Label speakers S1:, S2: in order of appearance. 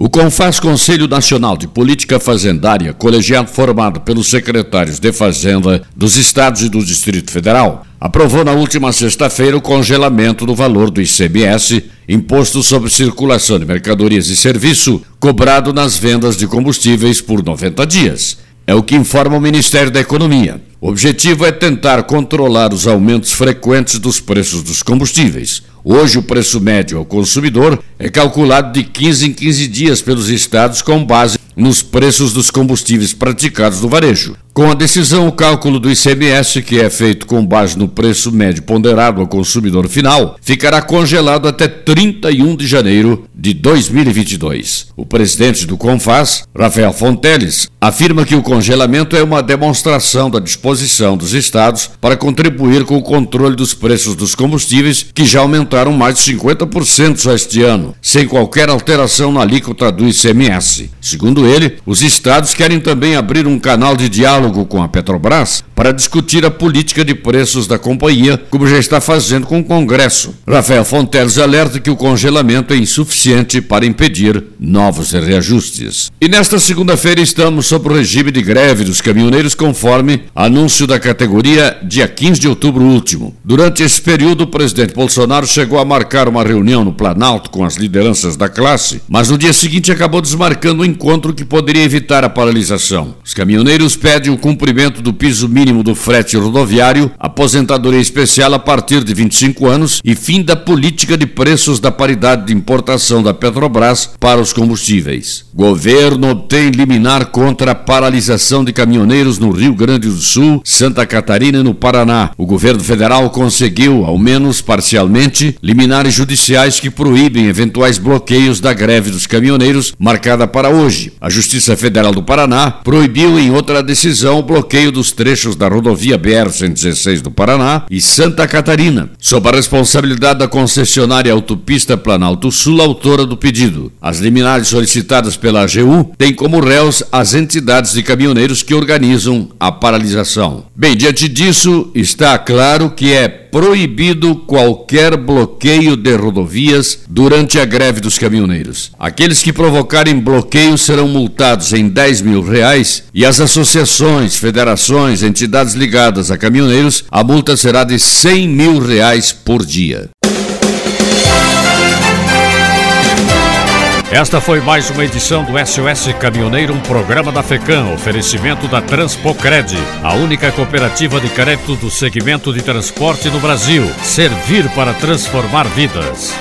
S1: O CONFAS Conselho Nacional de Política Fazendária, colegiado formado pelos secretários de Fazenda dos estados e do Distrito Federal, aprovou na última sexta-feira o congelamento do valor do ICMS, Imposto sobre Circulação de Mercadorias e Serviço, cobrado nas vendas de combustíveis por 90 dias. É o que informa o Ministério da Economia. O objetivo é tentar controlar os aumentos frequentes dos preços dos combustíveis. Hoje, o preço médio ao consumidor é calculado de 15 em 15 dias pelos estados com base nos preços dos combustíveis praticados no varejo. Com a decisão, o cálculo do ICMS, que é feito com base no preço médio ponderado ao consumidor final, ficará congelado até 31 de janeiro de 2022. O presidente do CONFAS, Rafael Fonteles, afirma que o congelamento é uma demonstração da disposição dos estados para contribuir com o controle dos preços dos combustíveis, que já aumentaram mais de 50% só este ano, sem qualquer alteração na alíquota do ICMS. Segundo ele, os estados querem também abrir um canal de diálogo com a Petrobras para discutir a política de preços da companhia, como já está fazendo com o Congresso. Rafael Fonteles alerta que o congelamento é insuficiente para impedir novos reajustes. E nesta segunda-feira estamos sob o regime de greve dos caminhoneiros, conforme anúncio da categoria dia 15 de outubro último. Durante esse período, o presidente Bolsonaro chegou a marcar uma reunião no Planalto com as lideranças da classe, mas no dia seguinte acabou desmarcando o um encontro que poderia evitar a paralisação. Os caminhoneiros pedem o cumprimento do piso mínimo do frete rodoviário, aposentadoria especial a partir de 25 anos e fim da política de preços da paridade de importação da Petrobras para os combustíveis. Governo obtém liminar contra a paralisação de caminhoneiros no Rio Grande do Sul, Santa Catarina e no Paraná. O governo federal conseguiu, ao menos parcialmente, liminares judiciais que proíbem eventuais bloqueios da greve dos caminhoneiros marcada para hoje. A Justiça Federal do Paraná proibiu em outra decisão o bloqueio dos trechos da rodovia BR-116 do Paraná e Santa Catarina, sob a responsabilidade da concessionária Autopista Planalto Sul, autora do pedido. As liminares solicitadas pela AGU têm como réus as entidades de caminhoneiros que organizam a paralisação. Bem, diante disso, está claro que é proibido qualquer bloqueio de rodovias durante a greve dos caminhoneiros. Aqueles que provocarem bloqueio serão multados em 10 mil reais e as associações, federações, entidades ligadas a caminhoneiros, a multa será de 100 mil reais por dia. Esta foi mais uma edição do SOS Caminhoneiro, um programa da FECAM, oferecimento da Transpocred, a única cooperativa de crédito do segmento de transporte no Brasil. Servir para transformar vidas.